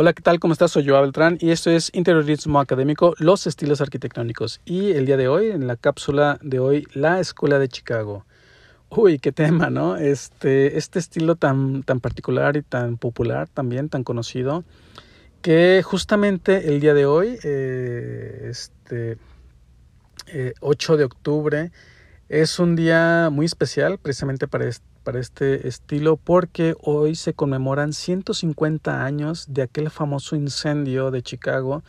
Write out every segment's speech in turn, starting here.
Hola, ¿qué tal? ¿Cómo estás? Soy Joao Beltrán y esto es Interiorismo Académico, los estilos arquitectónicos. Y el día de hoy, en la cápsula de hoy, la Escuela de Chicago. Uy, qué tema, ¿no? Este, este estilo tan, tan particular y tan popular también, tan conocido, que justamente el día de hoy, eh, este, 8 eh, de octubre, es un día muy especial precisamente para, este este estilo porque hoy se conmemoran 150 años de aquel famoso incendio de Chicago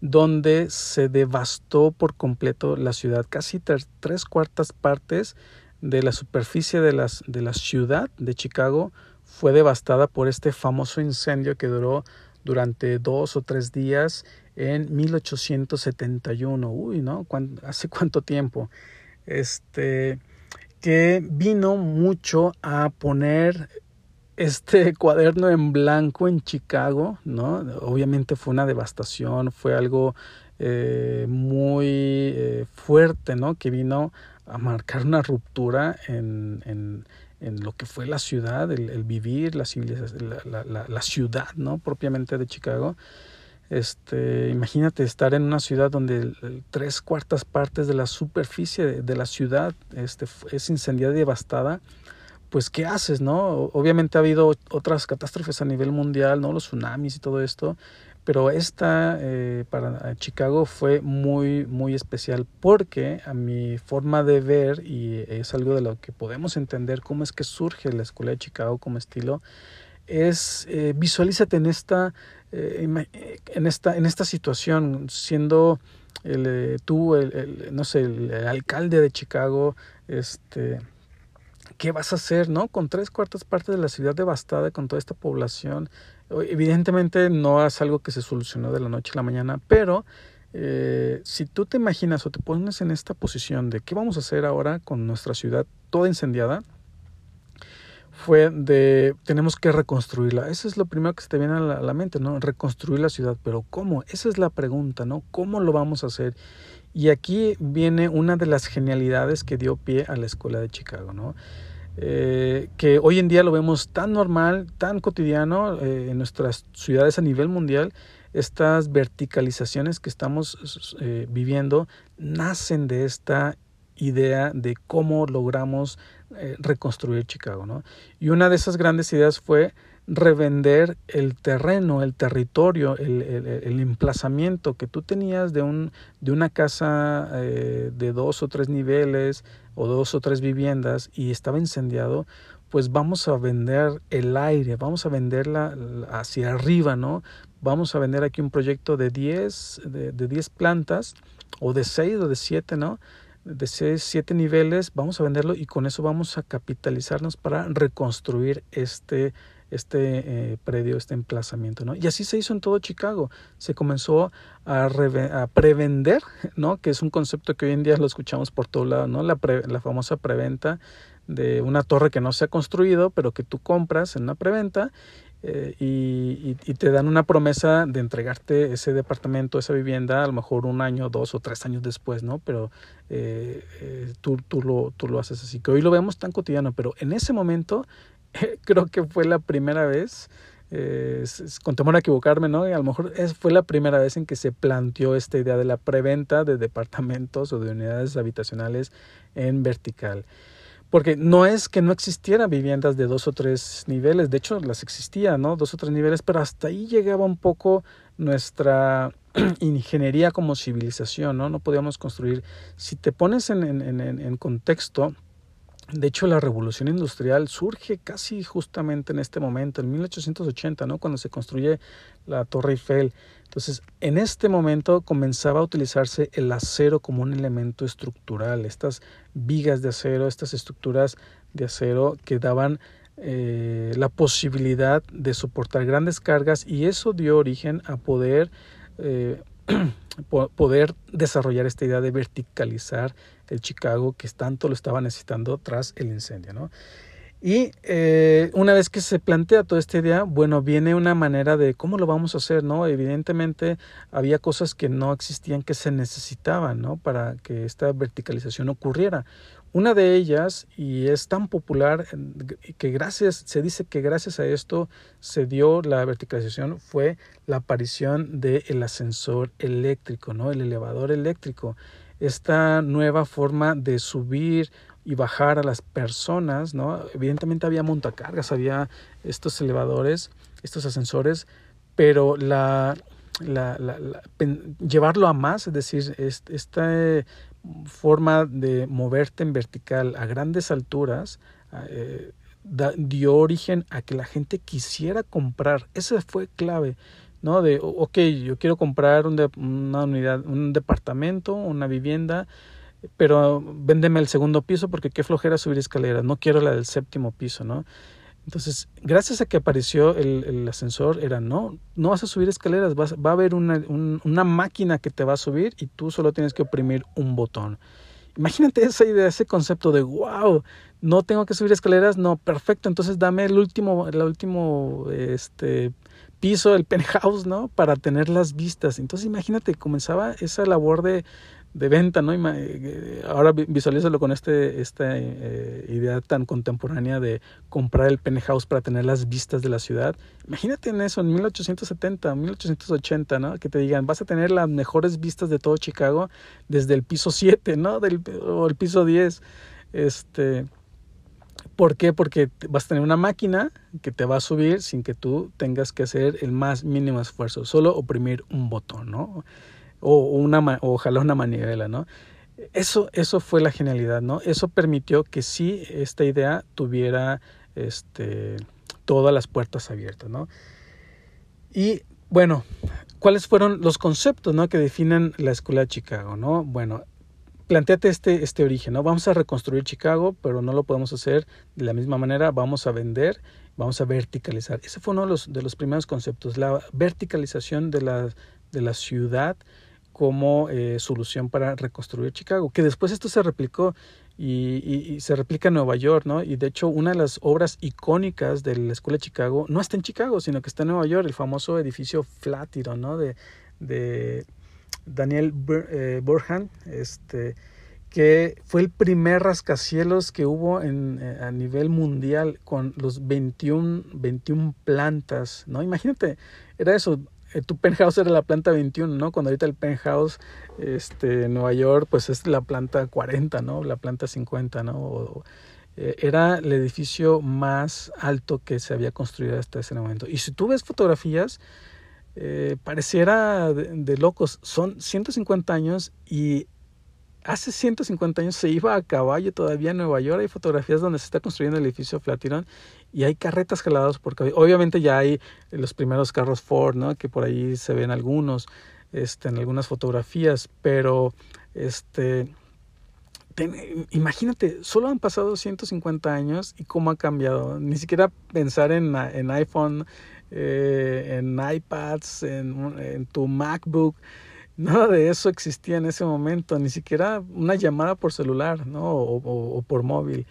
donde se devastó por completo la ciudad. Casi tres cuartas partes de la superficie de, las, de la ciudad de Chicago fue devastada por este famoso incendio que duró durante dos o tres días en 1871. Uy, ¿no? ¿Hace cuánto tiempo? Este, que vino mucho a poner este cuaderno en blanco en Chicago, ¿no? Obviamente fue una devastación, fue algo eh, muy eh, fuerte, ¿no? Que vino a marcar una ruptura en, en, lo que fue la ciudad, el, vivir, la, la, la, la, ciudad, ¿no? Propiamente de Chicago. Este, imagínate estar en una ciudad donde tres cuartas partes de la superficie de, la ciudad este, es incendiada y devastada. Pues, ¿qué haces, no? Obviamente ha habido otras catástrofes a nivel mundial, ¿no? Los tsunamis y todo esto. Pero esta eh, para Chicago fue muy, muy especial porque a mi forma de ver, y es algo de lo que podemos entender cómo es que surge la escuela de Chicago como estilo, es eh, visualízate en esta eh, eh, en, esta, en esta situación, siendo el, eh, tú, el, no sé, el, alcalde de Chicago, este, ¿qué vas a hacer, no? Con tres cuartas partes de la ciudad devastada, con toda esta población. Evidentemente no es algo que se solucionó de la noche a la mañana, pero si tú te imaginas o te pones en esta posición de qué vamos a hacer ahora con nuestra ciudad toda incendiada, fue de tenemos que reconstruirla. Eso es lo primero que se te viene a la, mente, ¿no? Reconstruir la ciudad. Pero ¿cómo? Esa es la pregunta, ¿no? ¿Cómo lo vamos a hacer? Y aquí viene una de las genialidades que dio pie a la escuela de Chicago, ¿no? Eh, que hoy en día lo vemos tan normal, tan cotidiano eh, en nuestras ciudades a nivel mundial, estas verticalizaciones que estamos eh, viviendo nacen de esta idea de cómo logramos eh, reconstruir Chicago. ¿no? Y una de esas grandes ideas fue revender el terreno, el territorio, el, emplazamiento que tú tenías de, un, de una casa eh, de dos o tres niveles o dos o tres viviendas y estaba incendiado, pues vamos a vender el aire, vamos a venderla hacia arriba, ¿no? Vamos a vender aquí un proyecto de 10 de, de 10 plantas o de 6 o de 7, ¿no? De siete niveles, vamos a venderlo y con eso vamos a capitalizarnos para reconstruir este, este eh, predio, este emplazamiento, ¿no? Y así se hizo en todo Chicago. Se comenzó a, a, prevender, ¿no? Que es un concepto que hoy en día lo escuchamos por todo lado, ¿no? La, la famosa preventa de una torre que no se ha construido, pero que tú compras en una preventa eh, y, te dan una promesa de entregarte ese departamento, esa vivienda, a lo mejor un año, dos o tres años después, ¿no? Pero eh, eh, tú, tú, lo, tú lo haces así, que hoy lo vemos tan cotidiano, pero en ese momento creo que fue la primera vez, con temor a equivocarme, ¿no? A lo mejor fue la primera vez en que se planteó esta idea de la preventa de departamentos o de unidades habitacionales en vertical. Porque no es que no existieran viviendas de dos o tres niveles, de hecho las existían, ¿no? Dos o tres niveles, pero hasta ahí llegaba un poco nuestra ingeniería como civilización, ¿no? No podíamos construir. Si te pones en, en, en contexto, de hecho, la revolución industrial surge casi justamente en este momento, en 1880, ¿no? cuando se construye la Torre Eiffel. Entonces, en este momento comenzaba a utilizarse el acero como un elemento estructural, estas vigas de acero, estas estructuras de acero que daban eh, la posibilidad de soportar grandes cargas y eso dio origen a poder eh, poder desarrollar esta idea de verticalizar el Chicago que tanto lo estaba necesitando tras el incendio. ¿no? Y eh, una vez que se plantea toda esta idea, bueno, viene una manera de cómo lo vamos a hacer, ¿no? Evidentemente había cosas que no existían que se necesitaban, ¿no? Para que esta verticalización ocurriera. Una de ellas, y es tan popular que gracias, se dice que gracias a esto se dio la verticalización, fue la aparición del ascensor eléctrico, ¿no? El elevador eléctrico. Esta nueva forma de subir y bajar a las personas, ¿no? Evidentemente había montacargas, había estos elevadores, estos ascensores, pero la, llevarlo a más, es decir, esta forma de moverte en vertical a grandes alturas eh, dio origen a que la gente quisiera comprar. Esa fue clave, ¿no? De, ok, yo quiero comprar un una unidad, un departamento, una vivienda, pero véndeme el segundo piso porque qué flojera subir escaleras, no quiero la del séptimo piso, ¿no? Entonces, gracias a que apareció el, ascensor, era no, no vas a subir escaleras, vas, va a haber una, una máquina que te va a subir y tú solo tienes que oprimir un botón. Imagínate esa idea, ese concepto de wow, no tengo que subir escaleras, no, perfecto, entonces dame el último, el último este, piso, el penthouse, ¿no? Para tener las vistas. Entonces imagínate, comenzaba esa labor de, de venta, ¿no? Eh, ahora visualízalo con este, esta eh, idea tan contemporánea de comprar el penthouse para tener las vistas de la ciudad. Imagínate en eso, en 1870, 1880, ¿no? Que te digan, vas a tener las mejores vistas de todo Chicago desde el piso 7, ¿no? Del, o el piso 10. Este, ¿Por qué? Porque vas a tener una máquina que te va a subir sin que tú tengas que hacer el más mínimo esfuerzo, solo oprimir un botón, ¿no? O, una, ojalá una manivela, ¿no? Eso, eso fue la genialidad, ¿no? Eso permitió que sí esta idea tuviera este, todas las puertas abiertas, ¿no? Y bueno, ¿cuáles fueron los conceptos, ¿no? Que definen la escuela de Chicago, ¿no? Bueno, planteate este, este origen, ¿no? Vamos a reconstruir Chicago, pero no lo podemos hacer de la misma manera, vamos a vender, vamos a verticalizar. Ese fue uno de los, de los primeros conceptos, la verticalización de la, de la ciudad como eh, solución para reconstruir Chicago, que después esto se replicó y, se replica en Nueva York, ¿no? Y de hecho una de las obras icónicas de la Escuela de Chicago no está en Chicago, sino que está en Nueva York, el famoso edificio Flatiron, ¿no? De, Daniel eh, Burhan, este, que fue el primer rascacielos que hubo en, eh, a nivel mundial con los 21, 21 plantas, ¿no? Imagínate, era eso, tu penthouse era la planta 21, ¿no? Cuando ahorita el penthouse este, en Nueva York, pues es la planta 40, ¿no? La planta 50, ¿no? Eh, era el edificio más alto que se había construido hasta ese momento. Y si tú ves fotografías, eh, pareciera de, locos. Son 150 años y hace 150 años se iba a caballo todavía en Nueva York. Hay fotografías donde se está construyendo el edificio Flatiron y hay carretas jaladas por caballo. Obviamente ya hay los primeros carros Ford, ¿no? Que por ahí se ven algunos, este, en algunas fotografías, pero este, imagínate, solo han pasado 150 años y cómo ha cambiado. Ni siquiera pensar en, en iPhone, eh, en iPads, en, en tu MacBook Nada de eso existía en ese momento, ni siquiera una llamada por celular, ¿no? O, por móvil.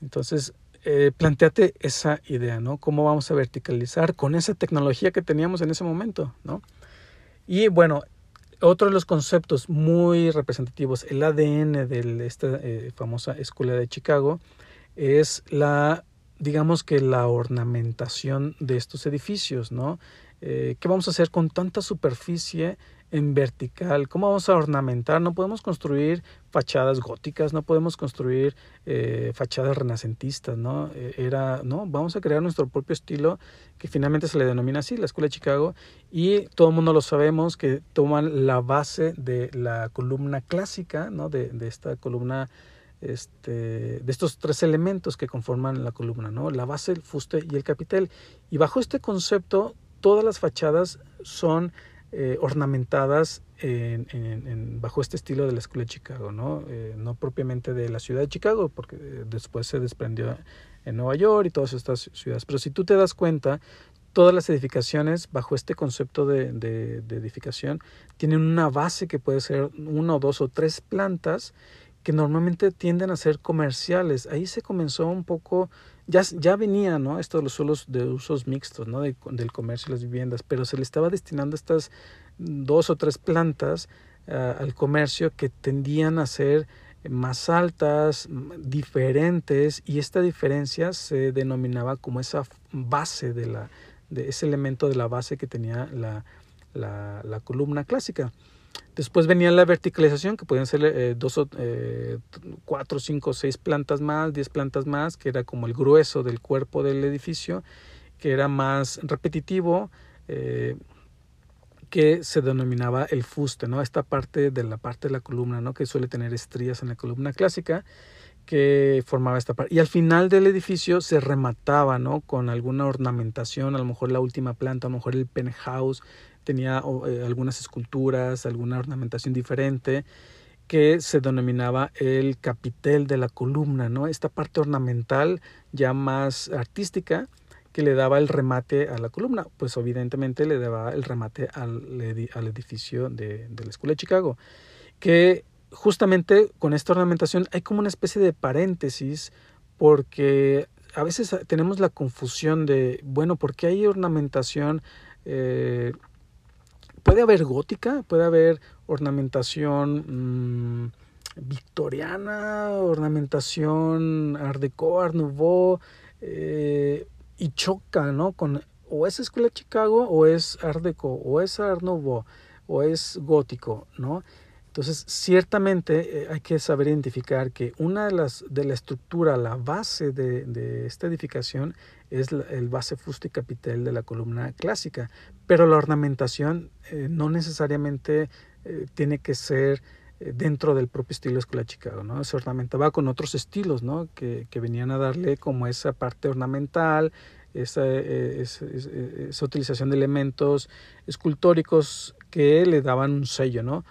Entonces, eh, planteate esa idea, ¿no? ¿Cómo vamos a verticalizar con esa tecnología que teníamos en ese momento, ¿no? Y bueno, otro de los conceptos muy representativos, el ADN de esta eh, famosa escuela de Chicago, es la, digamos que la ornamentación de estos edificios, ¿no? Eh, ¿Qué vamos a hacer con tanta superficie en vertical, cómo vamos a ornamentar, no podemos construir fachadas góticas, no podemos construir eh, fachadas renacentistas, ¿no? Eh, era, no, vamos a crear nuestro propio estilo que finalmente se le denomina así, la Escuela de Chicago, y todo el mundo lo sabemos que toman la base de la columna clásica, ¿no? De, de esta columna este, de estos tres elementos que conforman la columna, ¿no? la base, el fuste y el capitel. Y bajo este concepto, todas las fachadas son eh, ornamentadas en, bajo este estilo de la Escuela de Chicago, ¿no? Eh, propiamente de la ciudad de Chicago, porque eh, después se desprendió en Nueva York y todas estas ciudades. Pero si tú te das cuenta, todas las edificaciones bajo este concepto de edificación tienen una base que puede ser una o dos o tres plantas que normalmente tienden a ser comerciales. Ahí se comenzó un poco ya, ya venía, ¿no? Esto de los suelos de usos mixtos, ¿no? del comercio y las viviendas, pero se le estaba destinando estas dos o tres plantas ah, al comercio que tendían a ser más altas, diferentes, y esta diferencia se denominaba como esa base de la, de ese elemento de la base que tenía la, la columna clásica. Después venía la verticalización, que podían ser eh, dos, eh, cuatro, cinco, seis plantas más, diez plantas más, que era como el grueso del cuerpo del edificio, que era más repetitivo, eh, que se denominaba el fuste, ¿no? Esta parte de la parte de la columna, ¿no? Que suele tener estrías en la columna clásica, que formaba esta parte. Y al final del edificio se remataba, ¿no? Con alguna ornamentación, a lo mejor la última planta, a lo mejor el penthouse, tenía eh, algunas esculturas, alguna ornamentación diferente que se denominaba el capitel de la columna, ¿no? Esta parte ornamental ya más artística que le daba el remate a la columna, pues evidentemente le daba el remate al, al edificio de, la Escuela de Chicago, que justamente con esta ornamentación hay como una especie de paréntesis porque a veces tenemos la confusión de, bueno, ¿por qué hay ornamentación? Eh, puede haber gótica, puede haber ornamentación mm, victoriana, ornamentación art deco, art nouveau, eh, y choca, ¿no? Con o es escuela de Chicago o es art deco, o es art nouveau, o es gótico, ¿no? Entonces, ciertamente eh, hay que saber identificar que una de las de la estructura, la base de, de esta edificación es el base fuste capitel de la columna clásica, pero la ornamentación eh, no necesariamente eh, tiene que ser dentro del propio estilo Escuela Chicago, ¿no? Se ornamentaba con otros estilos, ¿no? Que, que venían a darle como esa parte ornamental, esa, esa, esa utilización de elementos escultóricos que le daban un sello, ¿no?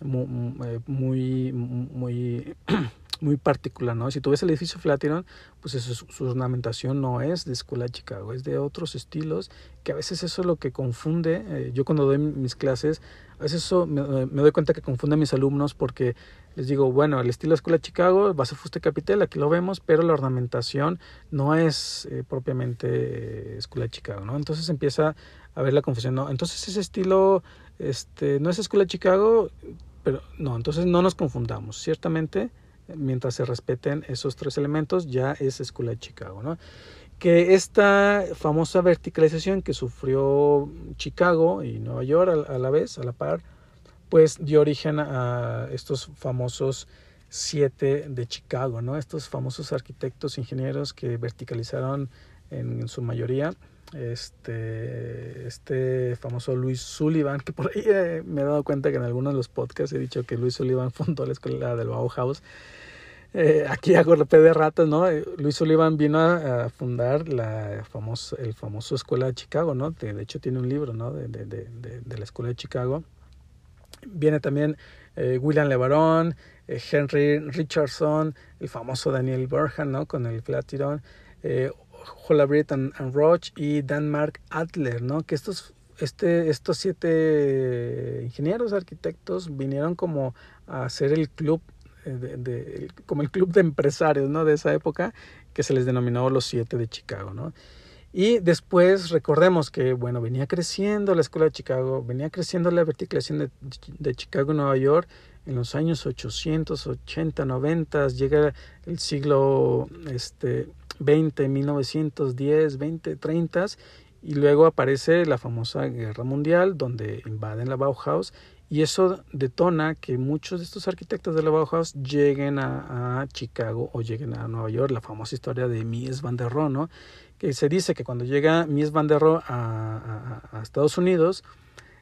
Eh, muy, muy, muy, particular, ¿no? Si tú ves el edificio Flatiron, pues su ornamentación no es de Escuela de Chicago, es de otros estilos, que a veces eso es lo que confunde. Eh, yo cuando doy mis clases, a veces eso me, doy cuenta que confunde a mis alumnos porque les digo, bueno, el estilo de Escuela de Chicago, base fuste capitel, aquí lo vemos, pero la ornamentación no es eh, propiamente Escuela de Chicago, ¿no? Entonces empieza a ver la confusión, ¿no? Entonces ese estilo este, no es Escuela de Chicago, pero no, entonces no nos confundamos. Ciertamente, mientras se respeten esos tres elementos, ya es Escuela de Chicago, ¿no? Que esta famosa verticalización que sufrió Chicago y Nueva York a, la vez, a la par, pues dio origen a estos famosos siete de Chicago, ¿no? Estos famosos arquitectos, ingenieros que verticalizaron en su mayoría este, este famoso Luis Sullivan, que por ahí eh, me he dado cuenta que en algunos de los podcasts he dicho que Luis Sullivan fundó la escuela del Bauhaus. Eh, aquí hago golpe de ratas, ¿no? Eh, Luis Sullivan vino a, fundar la famoso, el famoso Escuela de Chicago, ¿no? De, hecho tiene un libro, ¿no? De, de, de, la Escuela de Chicago. Viene también William LeBaron, Henry Richardson, el famoso Daniel Burhan, ¿no? Con el Flatiron. Holabrit and, Roche y Mark Adler, ¿no? Que estos, este, estos siete ingenieros, arquitectos, vinieron como a hacer el club, eh, de, como el club de empresarios, ¿no? De esa época, que se les denominó los siete de Chicago, ¿no? Y después recordemos que, bueno, venía creciendo la escuela de Chicago, venía creciendo la verticalización de, de Chicago y Nueva York en los años 880, 90, llega el siglo este, 20, 1910, 20, 30 y luego aparece la famosa Guerra Mundial donde invaden la Bauhaus y eso detona que muchos de estos arquitectos de la Bauhaus lleguen a, Chicago o lleguen a Nueva York, la famosa historia de Mies van der Rohe, ¿no? que se dice que cuando llega Mies van der Rohe a, Estados Unidos,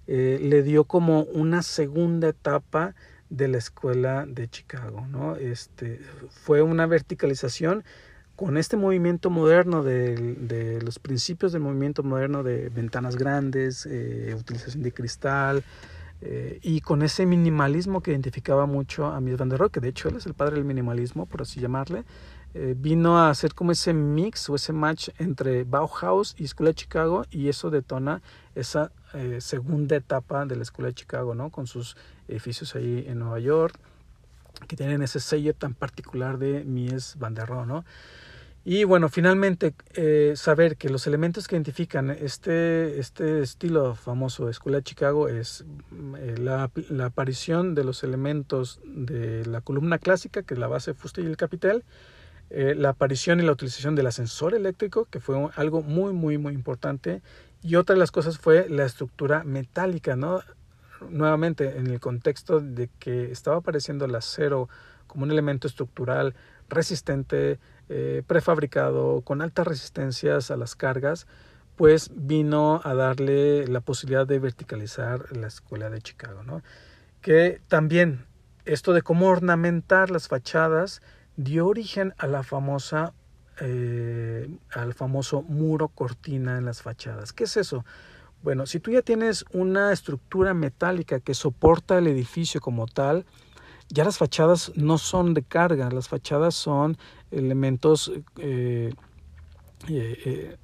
eh, le dio como una segunda etapa de la escuela de Chicago, ¿no? Este, fue una verticalización con este movimiento moderno de, los principios del movimiento moderno de ventanas grandes, eh, utilización de cristal, eh, y con ese minimalismo que identificaba mucho a Mies van der Rohe, que de hecho él es el padre del minimalismo, por así llamarle, eh, vino a hacer como ese mix o ese match entre Bauhaus y Escuela de Chicago y eso detona esa segunda etapa de la Escuela de Chicago, ¿no? Con sus edificios ahí en Nueva York, que tienen ese sello tan particular de Mies van der Rohe, ¿no? Y bueno, finalmente eh, saber que los elementos que identifican este, este estilo famoso de Escuela de Chicago es eh, la, la, aparición de los elementos de la columna clásica, que es la base fuste y el capitel, eh, la aparición y la utilización del ascensor eléctrico, que fue algo muy, muy, muy importante, y otra de las cosas fue la estructura metálica, ¿no? Nuevamente, en el contexto de que estaba apareciendo el acero como un elemento estructural resistente, eh, prefabricado, con altas resistencias a las cargas, pues vino a darle la posibilidad de verticalizar la escuela de Chicago, ¿no? Que también esto de cómo ornamentar las fachadas dio origen a la famosa eh, al famoso muro cortina en las fachadas. ¿Qué es eso? Bueno, si tú ya tienes una estructura metálica que soporta el edificio como tal, ya las fachadas no son de carga, las fachadas son elementos eh, eh,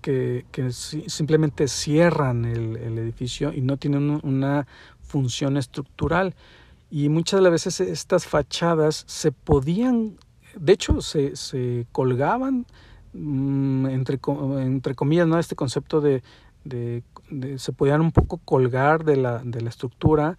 que, que, simplemente cierran el, edificio y no tienen una función estructural. Y muchas de las veces estas fachadas se podían, de hecho, se, se colgaban, mmm, entre, entre comillas, ¿no? este concepto de, de, se podían un poco colgar de la, de la estructura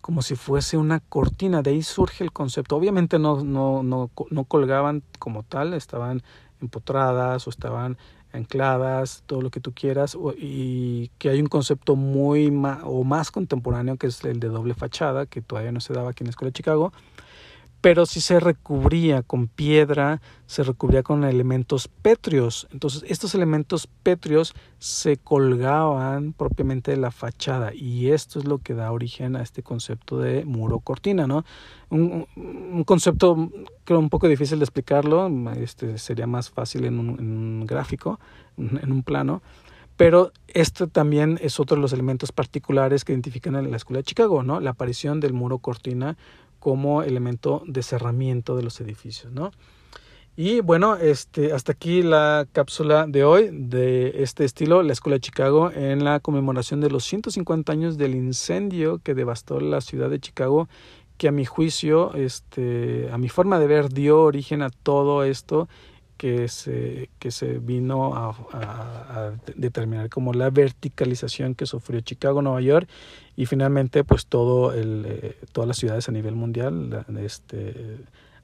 como si fuese una cortina. De ahí surge el concepto. Obviamente no, no, no, no colgaban como tal, estaban empotradas o estaban ancladas, todo lo que tú quieras, y que hay un concepto muy más, o más contemporáneo que es el de doble fachada, que todavía no se daba aquí en la Escuela de Chicago, pero si se recubría con piedra, se recubría con elementos pétreos. Entonces, estos elementos pétreos se colgaban propiamente de la fachada y esto es lo que da origen a este concepto de muro cortina, ¿no? Un, concepto creo un poco difícil de explicarlo, este sería más fácil en un, en un gráfico, en un plano, pero este también es otro de los elementos particulares que identifican en la Escuela de Chicago, ¿no? La aparición del muro cortina como elemento de cerramiento de los edificios, ¿no? Y bueno, este, hasta aquí la cápsula de hoy de este estilo, la Escuela de Chicago, en la conmemoración de los 150 años del incendio que devastó la ciudad de Chicago, que a mi juicio, este, a mi forma de ver, dio origen a todo esto que se, que se vino a, determinar como la verticalización que sufrió Chicago, Nueva York y finalmente pues todo el, eh, todas las ciudades a nivel mundial este,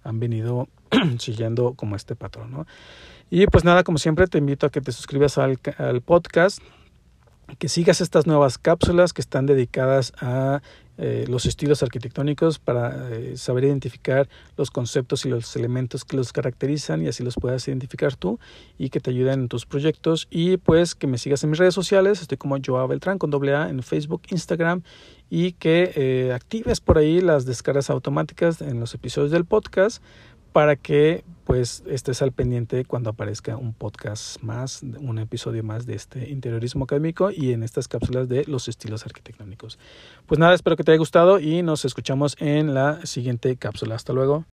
han venido siguiendo como este patrón. Y pues nada, como siempre te invito a que te suscribas al, al podcast, que sigas estas nuevas cápsulas que están dedicadas a eh, los estilos arquitectónicos para eh, saber identificar los conceptos y los elementos que los caracterizan y así los puedas identificar tú y que te ayuden en tus proyectos. Y pues que me sigas en mis redes sociales, estoy como Joao Beltrán con doble A en Facebook, Instagram. Y que eh, actives por ahí las descargas automáticas en los episodios del podcast para que pues estés al pendiente cuando aparezca un podcast más, un episodio más de este interiorismo académico y en estas cápsulas de los estilos arquitectónicos. Pues nada, espero que te haya gustado y nos escuchamos en la siguiente cápsula. Hasta luego.